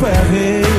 Do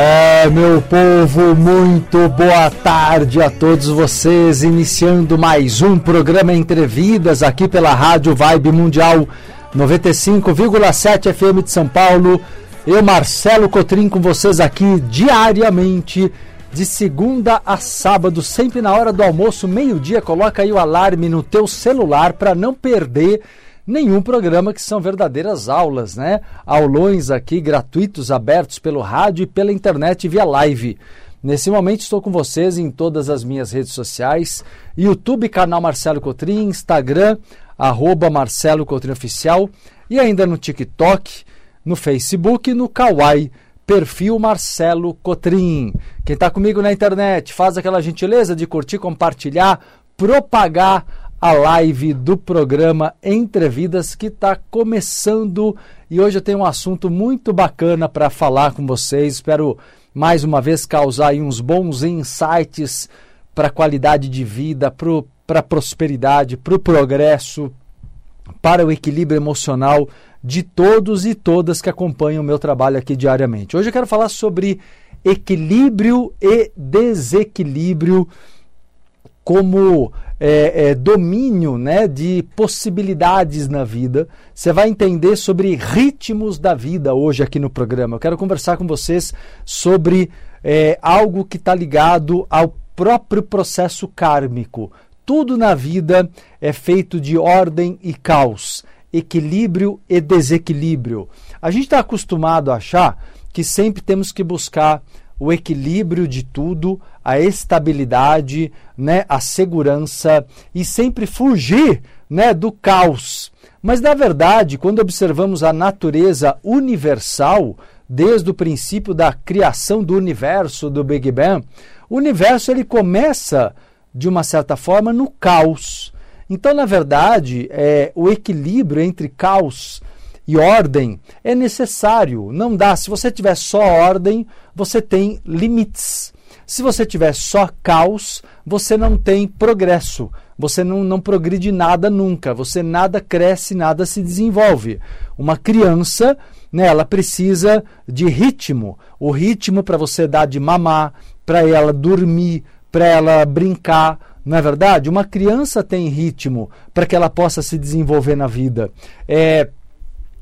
É, meu povo, muito boa tarde a todos vocês. Iniciando mais um programa Entrevidas aqui pela Rádio Vibe Mundial 95,7 FM de São Paulo. Eu, Marcelo Cotrim, com vocês aqui diariamente, de segunda a sábado, sempre na hora do almoço, meio-dia. Coloca aí o alarme no teu celular para não perder nenhum programa que são verdadeiras aulas, né? Aulões aqui gratuitos, abertos pelo rádio e pela internet via live. Nesse momento estou com vocês em todas as minhas redes sociais, YouTube, canal Marcelo Cotrim, Instagram, arroba Marcelo Cotrim Oficial e ainda no TikTok, no Facebook no Kawaii, perfil Marcelo Cotrim. Quem está comigo na internet, faz aquela gentileza de curtir, compartilhar, propagar a live do programa Entrevidas que está começando e hoje eu tenho um assunto muito bacana para falar com vocês. Espero mais uma vez causar uns bons insights para a qualidade de vida, para a prosperidade, para o progresso, para o equilíbrio emocional de todos e todas que acompanham o meu trabalho aqui diariamente. Hoje eu quero falar sobre equilíbrio e desequilíbrio como é, é, domínio né, de possibilidades na vida. Você vai entender sobre ritmos da vida hoje aqui no programa. Eu quero conversar com vocês sobre é, algo que está ligado ao próprio processo kármico. Tudo na vida é feito de ordem e caos, equilíbrio e desequilíbrio. A gente está acostumado a achar que sempre temos que buscar o equilíbrio de tudo, a estabilidade, né, a segurança e sempre fugir, né, do caos. Mas na verdade, quando observamos a natureza universal, desde o princípio da criação do universo, do Big Bang, o universo ele começa de uma certa forma no caos. Então, na verdade, é, o equilíbrio entre caos e ordem é necessário. Não dá. Se você tiver só ordem, você tem limites. Se você tiver só caos, você não tem progresso. Você não, não progride nada nunca. Você nada cresce, nada se desenvolve. Uma criança, né, ela precisa de ritmo. O ritmo para você dar de mamar, para ela dormir, para ela brincar. Não é verdade? Uma criança tem ritmo para que ela possa se desenvolver na vida. É,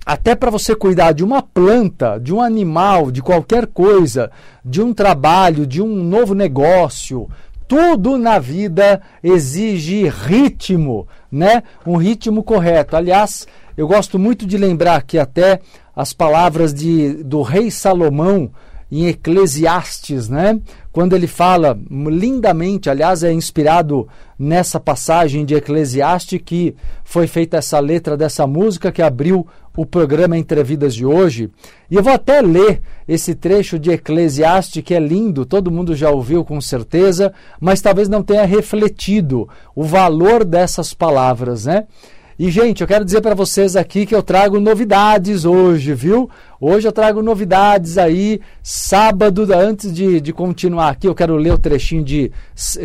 até para você cuidar de uma planta, de um animal, de qualquer coisa, de um trabalho, de um novo negócio, tudo na vida exige ritmo, né? Um ritmo correto. Aliás, eu gosto muito de lembrar aqui até as palavras de, do rei Salomão em Eclesiastes, né? Quando ele fala lindamente, aliás, é inspirado nessa passagem de Eclesiastes que foi feita essa letra dessa música que abriu o programa Entre Vidas de hoje. E eu vou até ler esse trecho de Eclesiastes que é lindo, todo mundo já ouviu com certeza, mas talvez não tenha refletido o valor dessas palavras, né? E, gente, eu quero dizer para vocês aqui que eu trago novidades hoje, viu? Hoje eu trago novidades aí. Sábado, antes de, de continuar aqui, eu quero ler o trechinho de,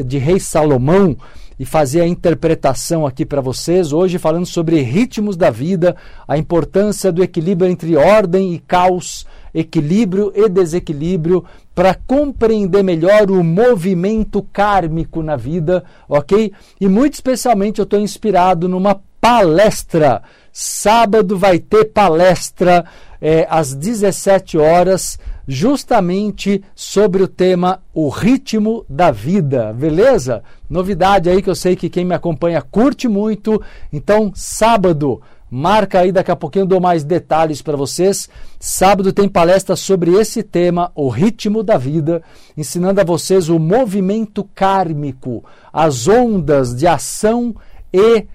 de Rei Salomão e fazer a interpretação aqui para vocês. Hoje, falando sobre ritmos da vida, a importância do equilíbrio entre ordem e caos, equilíbrio e desequilíbrio, para compreender melhor o movimento kármico na vida, ok? E muito especialmente eu estou inspirado numa palestra. Sábado vai ter palestra é, às 17 horas, justamente sobre o tema O Ritmo da Vida, beleza? Novidade aí que eu sei que quem me acompanha curte muito. Então, sábado, marca aí, daqui a pouquinho eu dou mais detalhes para vocês. Sábado tem palestra sobre esse tema, O Ritmo da Vida, ensinando a vocês o movimento kármico, as ondas de ação e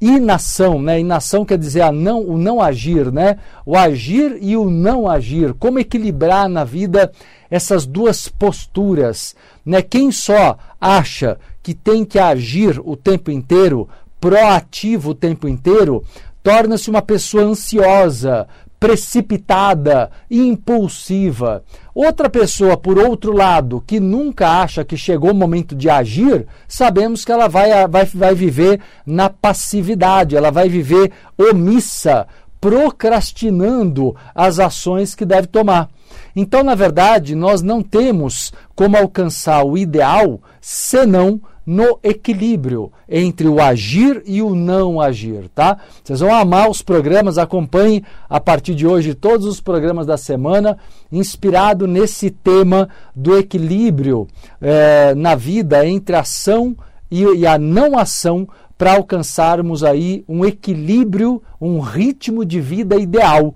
inação, né? Inação quer dizer a não, o não agir, né? O agir e o não agir. Como equilibrar na vida essas duas posturas, né? Quem só acha que tem que agir o tempo inteiro, proativo o tempo inteiro, torna-se uma pessoa ansiosa, precipitada, impulsiva. Outra pessoa, por outro lado, que nunca acha que chegou o momento de agir, sabemos que ela vai, vai, vai viver na passividade, ela vai viver omissa, procrastinando as ações que deve tomar. Então, na verdade, nós não temos como alcançar o ideal senão no equilíbrio entre o agir e o não agir, tá? Vocês vão amar os programas, acompanhem a partir de hoje todos os programas da semana, inspirado nesse tema do equilíbrio é, na vida entre a ação e, e a não ação para alcançarmos aí um equilíbrio, um ritmo de vida ideal.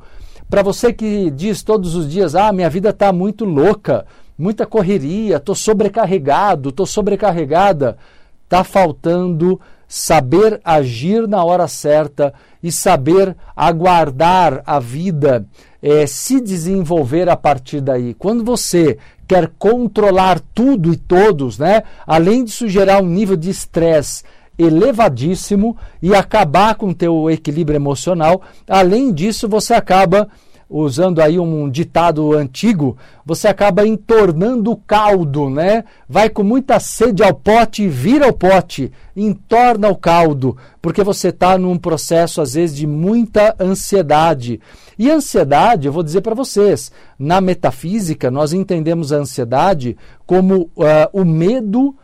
Para você que diz todos os dias, ah, minha vida está muito louca, muita correria, estou sobrecarregado, estou sobrecarregada. Está faltando saber agir na hora certa e saber aguardar a vida é, se desenvolver a partir daí. Quando você quer controlar tudo e todos, né, além disso gerar um nível de estresse elevadíssimo e acabar com o teu equilíbrio emocional, além disso você acaba usando aí um ditado antigo, você acaba entornando o caldo, né? Vai com muita sede ao pote, vira o pote, entorna o caldo, porque você está num processo, às vezes, de muita ansiedade. E ansiedade, eu vou dizer para vocês, na metafísica, nós entendemos a ansiedade como uh, o medo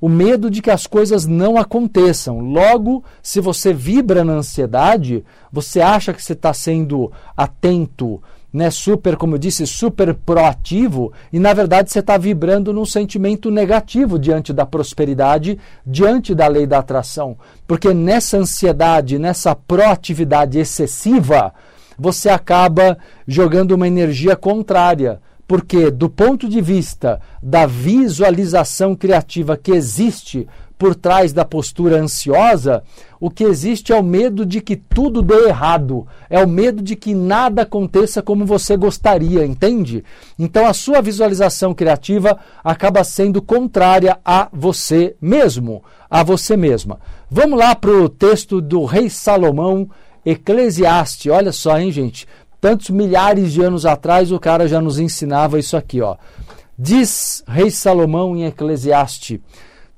o medo de que as coisas não aconteçam. Logo, se você vibra na ansiedade, você acha que você está sendo atento, né, super, como eu disse, super proativo, e na verdade você está vibrando num sentimento negativo diante da prosperidade, diante da lei da atração. Porque nessa ansiedade, nessa proatividade excessiva, você acaba jogando uma energia contrária porque, do ponto de vista da visualização criativa que existe por trás da postura ansiosa, o que existe é o medo de que tudo dê errado, é o medo de que nada aconteça como você gostaria, entende? Então a sua visualização criativa acaba sendo contrária a você mesmo, a você mesma. Vamos lá para o texto do rei Salomão, Eclesiastes. Olha só, hein, gente? Tantos milhares de anos atrás o cara já nos ensinava isso aqui, ó. Diz Rei Salomão em Eclesiastes: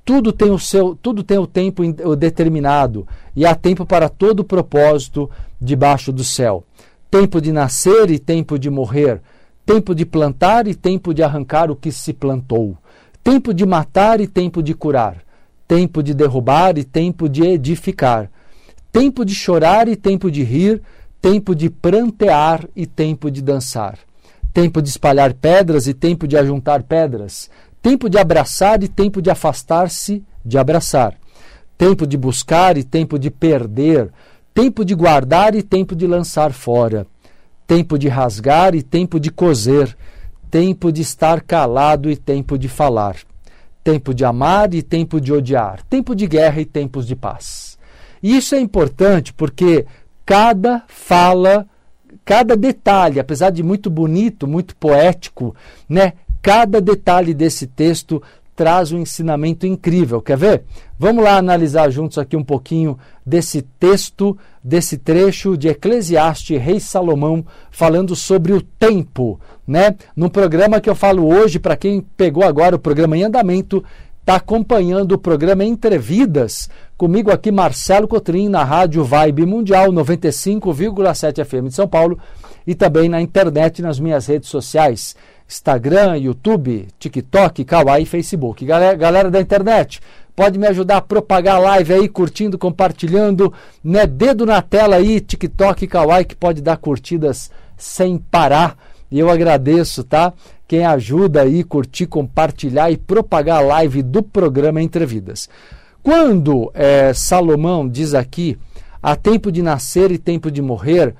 tudo tem o seu, tudo tem o tempo determinado e há tempo para todo propósito debaixo do céu. Tempo de nascer e tempo de morrer, tempo de plantar e tempo de arrancar o que se plantou, tempo de matar e tempo de curar, tempo de derrubar e tempo de edificar, tempo de chorar e tempo de rir, tempo de prantear e tempo de dançar, tempo de espalhar pedras e tempo de ajuntar pedras, tempo de abraçar e tempo de afastar-se de abraçar, tempo de buscar e tempo de perder, tempo de guardar e tempo de lançar fora, tempo de rasgar e tempo de coser, tempo de estar calado e tempo de falar, tempo de amar e tempo de odiar, tempo de guerra e tempos de paz. E isso é importante porque cada fala, cada detalhe, apesar de muito bonito, muito poético, né? Cada detalhe desse texto traz um ensinamento incrível. Quer ver? Vamos lá analisar juntos aqui um pouquinho desse texto, desse trecho de Eclesiastes, Rei Salomão, falando sobre o tempo, né? No programa que eu falo hoje, para quem pegou agora o programa em andamento, está acompanhando o programa Entrevidas, comigo aqui Marcelo Cotrim, na Rádio Vibe Mundial 95,7 FM de São Paulo e também na internet nas minhas redes sociais. Instagram, YouTube, TikTok, Kawaii e Facebook. Galera, galera da internet, pode me ajudar a propagar a live aí, curtindo, compartilhando, né? Dedo na tela aí, TikTok, Kawaii, que pode dar curtidas sem parar. E eu agradeço, tá? Quem ajuda aí, curtir, compartilhar e propagar a live do programa Entrevidas. Quando é, Salomão diz aqui, há tempo de nascer e tempo de morrer,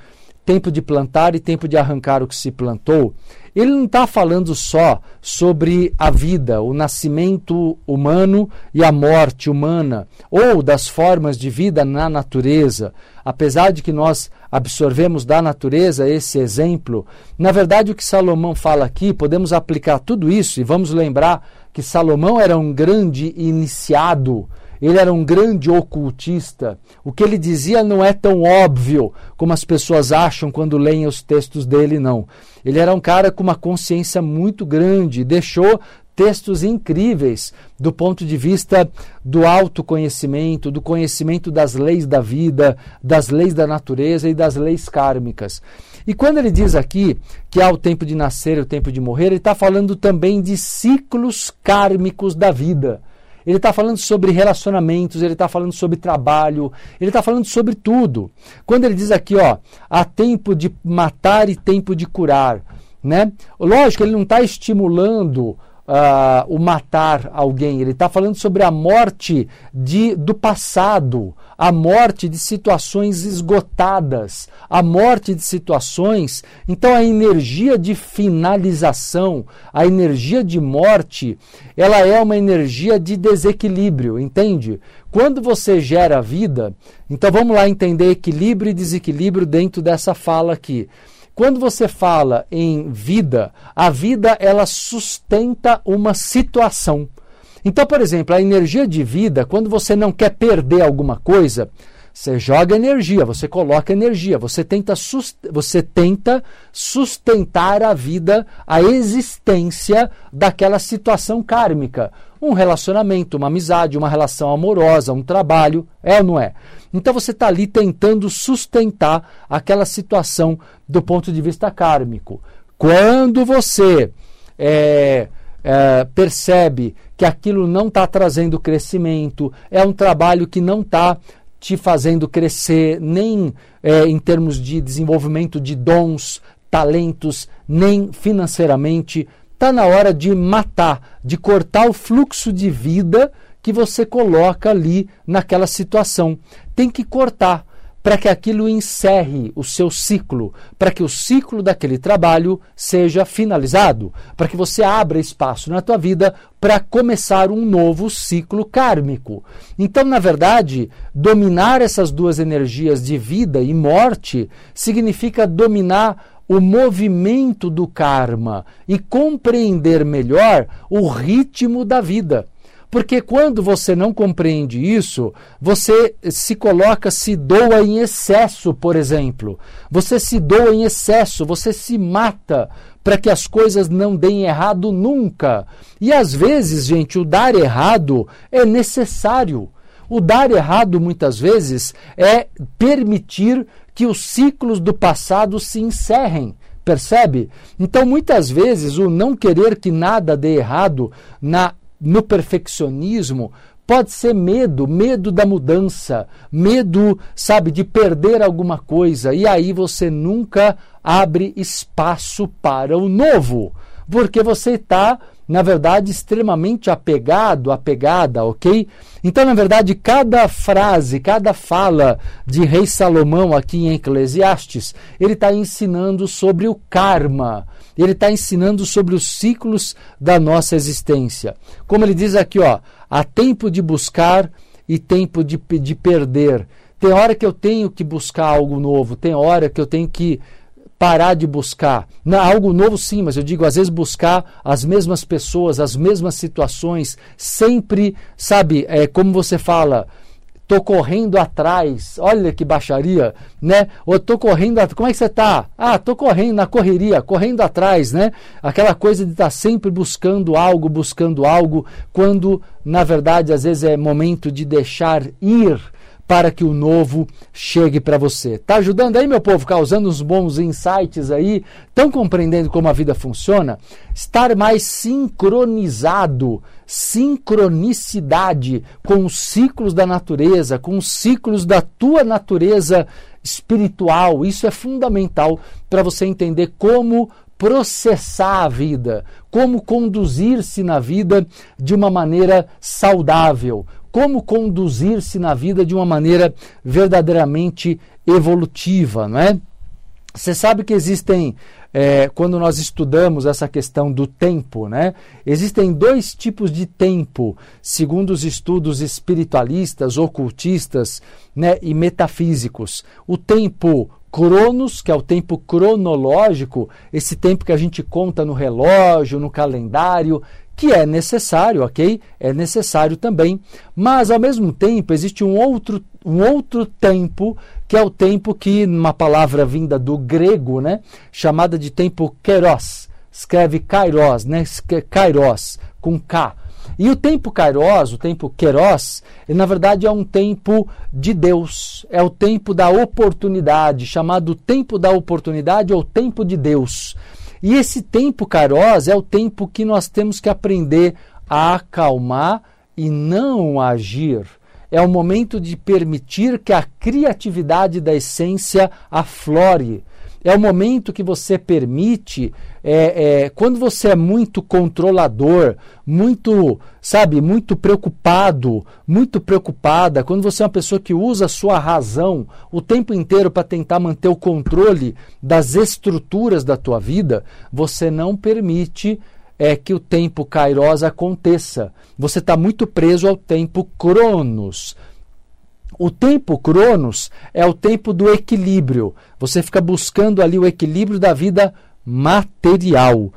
tempo de plantar e tempo de arrancar o que se plantou, ele não está falando só sobre a vida, o nascimento humano e a morte humana, ou das formas de vida na natureza. Apesar de que nós absorvemos da natureza esse exemplo, na verdade o que Salomão fala aqui, podemos aplicar tudo isso e vamos lembrar que Salomão era um grande iniciado ele era um grande ocultista. O que ele dizia não é tão óbvio como as pessoas acham quando leem os textos dele, não. Ele era um cara com uma consciência muito grande, deixou textos incríveis do ponto de vista do autoconhecimento, do conhecimento das leis da vida, das leis da natureza e das leis kármicas. E quando ele diz aqui que há o tempo de nascer e o tempo de morrer, ele está falando também de ciclos kármicos da vida. Ele está falando sobre relacionamentos, ele está falando sobre trabalho, ele está falando sobre tudo. Quando ele diz aqui, ó, há tempo de matar e tempo de curar, né? Lógico, ele não está estimulando uh, o matar alguém, ele está falando sobre a morte de, do passado, a morte de situações esgotadas, a morte de situações. Então, a energia de finalização, a energia de morte, ela é uma energia de desequilíbrio, entende? Quando você gera vida, então vamos lá entender equilíbrio e desequilíbrio dentro dessa fala aqui. Quando você fala em vida, a vida ela sustenta uma situação. Então, por exemplo, a energia de vida, quando você não quer perder alguma coisa, você joga energia, você coloca energia, você tenta, você tenta sustentar a vida, a existência daquela situação kármica. Um relacionamento, uma amizade, uma relação amorosa, um trabalho, é ou não é? Então você está ali tentando sustentar aquela situação do ponto de vista kármico. Quando você é, é, percebe que aquilo não está trazendo crescimento, é um trabalho que não está te fazendo crescer, nem é, em termos de desenvolvimento de dons, talentos, nem financeiramente, está na hora de matar, de cortar o fluxo de vida que você coloca ali naquela situação. Tem que cortar para que aquilo encerre o seu ciclo, para que o ciclo daquele trabalho seja finalizado, para que você abra espaço na tua vida para começar um novo ciclo kármico. Então, na verdade, dominar essas duas energias de vida e morte significa dominar o movimento do karma e compreender melhor o ritmo da vida. Porque quando você não compreende isso, você se coloca, se doa em excesso, por exemplo. Você se doa em excesso, você se mata para que as coisas não deem errado nunca. E às vezes, gente, o dar errado é necessário. O dar errado, muitas vezes, é permitir que os ciclos do passado se encerrem. Percebe? Então, muitas vezes, o não querer que nada dê errado na no perfeccionismo Pode ser medo, medo da mudança, medo, sabe, de perder alguma coisa. E aí você nunca abre espaço para o novo, porque você está na verdade, extremamente apegado, apegada, ok? Então, na verdade, cada frase, cada fala de Rei Salomão aqui em Eclesiastes, ele está ensinando sobre o karma, ele está ensinando sobre os ciclos da nossa existência. Como ele diz aqui, ó, há tempo de buscar e tempo de, de perder. Tem hora que eu tenho que buscar algo novo, tem hora que eu tenho que parar de buscar. Algo novo sim, mas eu digo, às vezes buscar as mesmas pessoas, as mesmas situações, sempre, sabe, é, como você fala, tô correndo atrás, olha que baixaria, né? Ou tô correndo, como é que você tá? Ah, tô correndo na correria, correndo atrás, né? Aquela coisa de estar tá sempre buscando algo, buscando algo, quando na verdade às vezes é momento de deixar ir para que o novo chegue para você. Tá ajudando aí, meu povo, causando uns bons insights aí? Estão compreendendo como a vida funciona? Estar mais sincronizado, sincronicidade com os ciclos da natureza, com os ciclos da tua natureza espiritual. Isso é fundamental para você entender como processar a vida, como conduzir-se na vida de uma maneira saudável, como conduzir-se na vida de uma maneira verdadeiramente evolutiva, não é? Você sabe que existem, é, quando nós estudamos essa questão do tempo, né? Existem dois tipos de tempo, segundo os estudos espiritualistas, ocultistas né, e metafísicos. O tempo Cronos, que é o tempo cronológico, esse tempo que a gente conta no relógio, no calendário, que é necessário, ok? É necessário também, mas ao mesmo tempo existe um outro, um outro tempo, que é o tempo que, numa palavra vinda do grego, né, chamada de tempo kairos, escreve kairos, né, kairos, com K. E o tempo kairos, o tempo keros, ele, na verdade é um tempo de Deus, é o tempo da oportunidade, chamado tempo da oportunidade ou tempo de Deus. E esse tempo, Kairos, é o tempo que nós temos que aprender a acalmar e não agir. É o momento de permitir que a criatividade da essência aflore. É o momento que você permite, é, é, quando você é muito controlador, muito, sabe, muito preocupado, muito preocupada, quando você é uma pessoa que usa a sua razão o tempo inteiro para tentar manter o controle das estruturas da tua vida, você não permite é que o tempo kairos aconteça. Você está muito preso ao tempo cronos. O tempo Cronos é o tempo do equilíbrio. Você fica buscando ali o equilíbrio da vida material.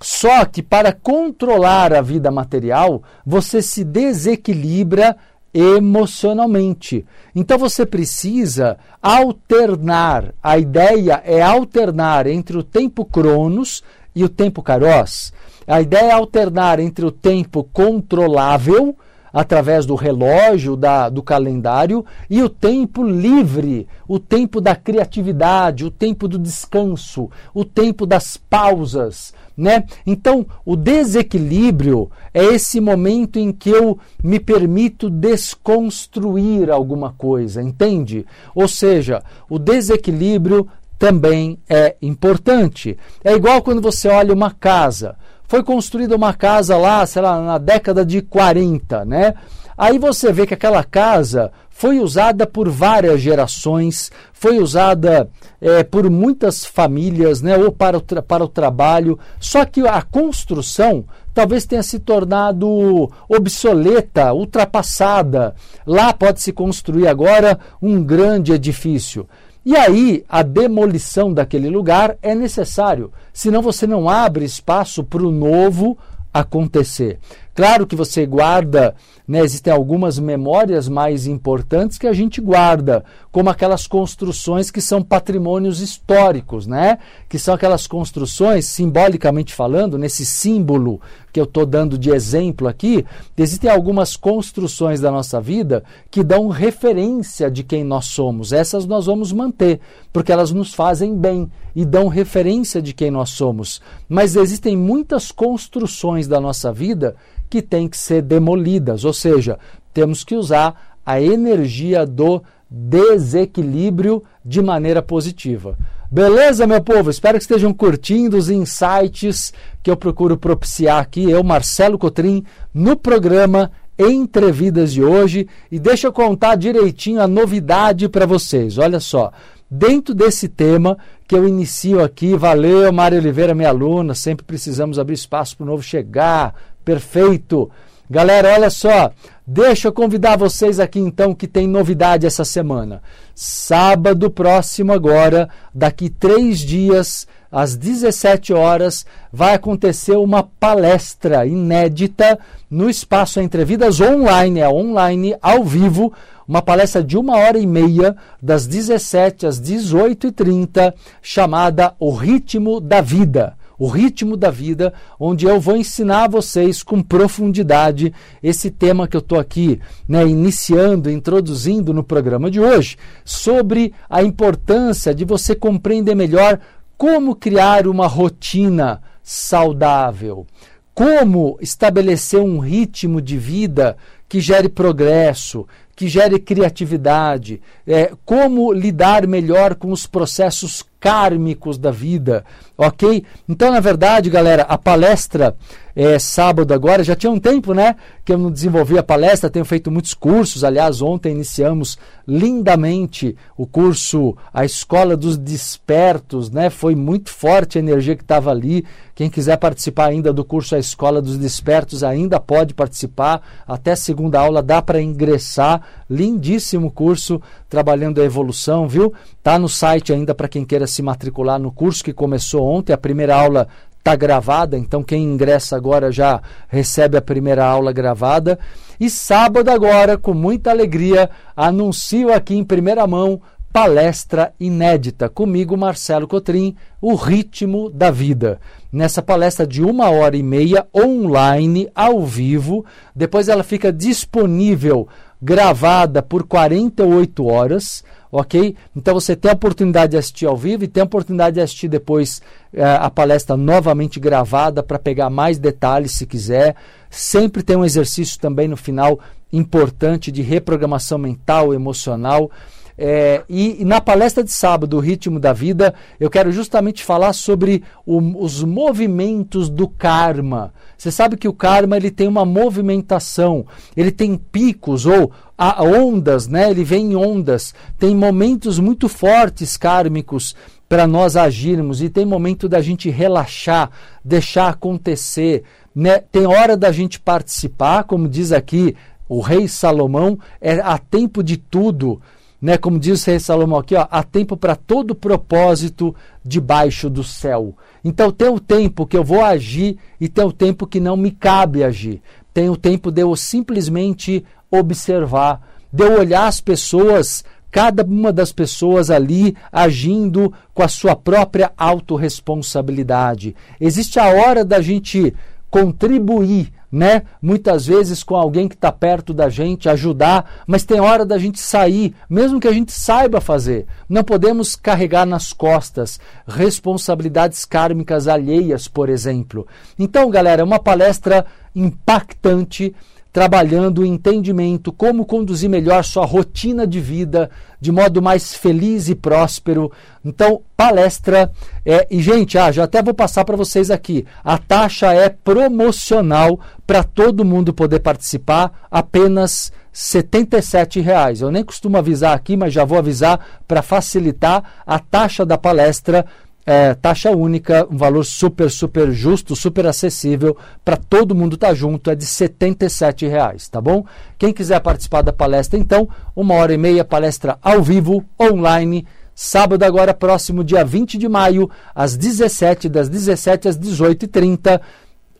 Só que para controlar a vida material, você se desequilibra emocionalmente. Então você precisa alternar. A ideia é alternar entre o tempo Cronos e o tempo Kairos. A ideia é alternar entre o tempo controlável através do relógio, da, do calendário, e o tempo livre, o tempo da criatividade, o tempo do descanso, o tempo das pausas. Né? Então, o desequilíbrio é esse momento em que eu me permito desconstruir alguma coisa, entende? Ou seja, o desequilíbrio também é importante. É igual quando você olha uma casa foi construída uma casa lá, sei lá, na década de 40, né? Aí você vê que aquela casa foi usada por várias gerações, foi usada é, por muitas famílias, né, ou para o, para o trabalho. Só que a construção talvez tenha se tornado obsoleta, ultrapassada. Lá pode se construir agora um grande edifício. E aí, a demolição daquele lugar é necessário, senão você não abre espaço para o novo acontecer. Claro que você guarda, né, existem algumas memórias mais importantes que a gente guarda, como aquelas construções que são patrimônios históricos, né? Que são aquelas construções, simbolicamente falando, nesse símbolo que eu estou dando de exemplo aqui, existem algumas construções da nossa vida que dão referência de quem nós somos. Essas nós vamos manter, porque elas nos fazem bem e dão referência de quem nós somos. Mas existem muitas construções da nossa vida que têm que ser demolidas, ou seja, temos que usar a energia do desequilíbrio de maneira positiva. Beleza, meu povo? Espero que estejam curtindo os insights que eu procuro propiciar aqui, eu, Marcelo Cotrim, no programa Entrevidas de hoje. E deixa eu contar direitinho a novidade para vocês. Olha só, dentro desse tema que eu inicio aqui, valeu, Mário Oliveira, minha aluna, sempre precisamos abrir espaço para o novo chegar. Perfeito. Galera, olha só, deixa eu convidar vocês aqui então que tem novidade essa semana. Sábado próximo agora, daqui três dias, às 17 horas, vai acontecer uma palestra inédita no Espaço Entre Vidas online, é online, ao vivo, uma palestra de uma hora e meia, das 17 às 18h30, chamada O Ritmo da Vida o ritmo da vida, onde eu vou ensinar a vocês com profundidade esse tema que eu estou aqui né, iniciando, introduzindo no programa de hoje, sobre a importância de você compreender melhor como criar uma rotina saudável, como estabelecer um ritmo de vida que gere progresso, que gere criatividade, é, como lidar melhor com os processos kármicos da vida, ok? Então, na verdade, galera, a palestra é sábado agora, já tinha um tempo, né, que eu não desenvolvi a palestra, tenho feito muitos cursos, aliás, ontem iniciamos lindamente o curso A Escola dos Despertos, né, foi muito forte a energia que estava ali, quem quiser participar ainda do curso A Escola dos Despertos ainda pode participar, até segunda aula dá para ingressar, lindíssimo curso, trabalhando a evolução, viu? Tá no site ainda para quem queira se matricular no curso que começou ontem. A primeira aula está gravada, então quem ingressa agora já recebe a primeira aula gravada. E sábado agora, com muita alegria, anuncio aqui em primeira mão palestra inédita comigo, Marcelo Cotrim, O Ritmo da Vida. Nessa palestra de uma hora e meia, online, ao vivo, depois ela fica disponível gravada por 48 horas, ok? Então você tem a oportunidade de assistir ao vivo e tem a oportunidade de assistir depois eh, a palestra novamente gravada para pegar mais detalhes se quiser. Sempre tem um exercício também no final importante de reprogramação mental, emocional. É, e, e, na palestra de sábado, o ritmo da vida, eu quero justamente falar sobre o, os movimentos do karma. Você sabe que o karma ele tem uma movimentação, ele tem picos ou ondas, né? Ele vem em ondas. Tem momentos muito fortes kármicos para nós agirmos e tem momento da gente relaxar, deixar acontecer, né? Tem hora da gente participar, como diz aqui o rei Salomão, é a tempo de tudo né, como diz o rei Salomão aqui, ó, há tempo para todo propósito debaixo do céu. Então tem o tempo que eu vou agir e tem o tempo que não me cabe agir. Tem o tempo de eu simplesmente observar, de eu olhar as pessoas, cada uma das pessoas ali agindo com a sua própria autorresponsabilidade. Existe a hora da gente contribuir né? Muitas vezes com alguém que está perto da gente, ajudar, mas tem hora da gente sair, mesmo que a gente saiba fazer. Não podemos carregar nas costas responsabilidades kármicas alheias, por exemplo. Então, galera, é uma palestra impactante trabalhando o entendimento, como conduzir melhor sua rotina de vida de modo mais feliz e próspero. Então, palestra. É, e, gente, ah, já até vou passar para vocês aqui. A taxa é promocional para todo mundo poder participar, apenas R$ reais. Eu nem costumo avisar aqui, mas já vou avisar para facilitar a taxa da palestra é, taxa única, um valor super, super justo, super acessível para todo mundo estar tá junto, é de R$ reais, tá bom? Quem quiser participar da palestra, então, uma hora e meia, palestra ao vivo, online, sábado agora, próximo dia 20 de maio, às 17, das 17 às 18h30,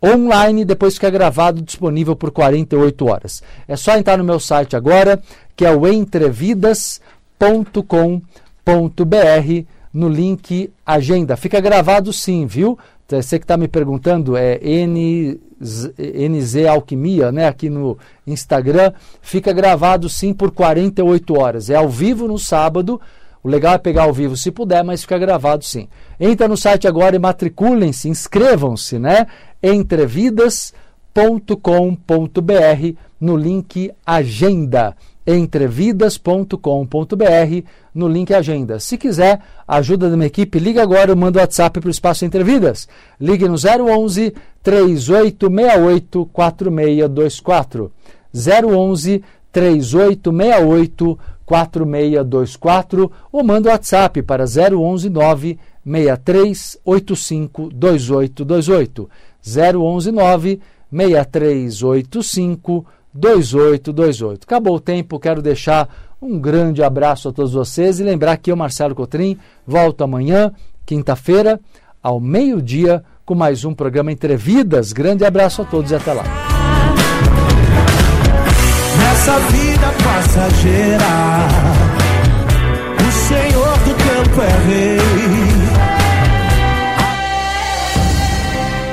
online, depois fica gravado, disponível por 48 horas. É só entrar no meu site agora, que é o entrevidas.com.br no link agenda. Fica gravado sim, viu? Você que está me perguntando, é NZ, Alquimia, né? Aqui no Instagram. Fica gravado sim por 48 horas. É ao vivo no sábado. O legal é pegar ao vivo se puder, mas fica gravado sim. Entra no site agora e matriculem-se, inscrevam-se, né? Entrevidas.com.br no link Agenda. Entrevidas.com.br no link Agenda. Se quiser ajuda da minha equipe, liga agora, eu mando o WhatsApp para o Espaço Entrevidas. Ligue no 011 3868 4624. 011 3868 4624 ou manda o WhatsApp para 011 9 6385 2828. 011 9 6385 2828. Acabou o tempo, quero deixar um grande abraço a todos vocês e lembrar que eu, Marcelo Cotrim, volto amanhã, quinta-feira, ao meio-dia, com mais um programa Entrevidas. Grande abraço a todos e até lá. Nessa vida passageira, o Senhor do tempo é rei.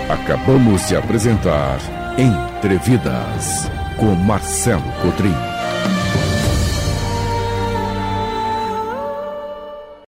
Acabamos de apresentar Entrevidas com Marcelo Cotrim.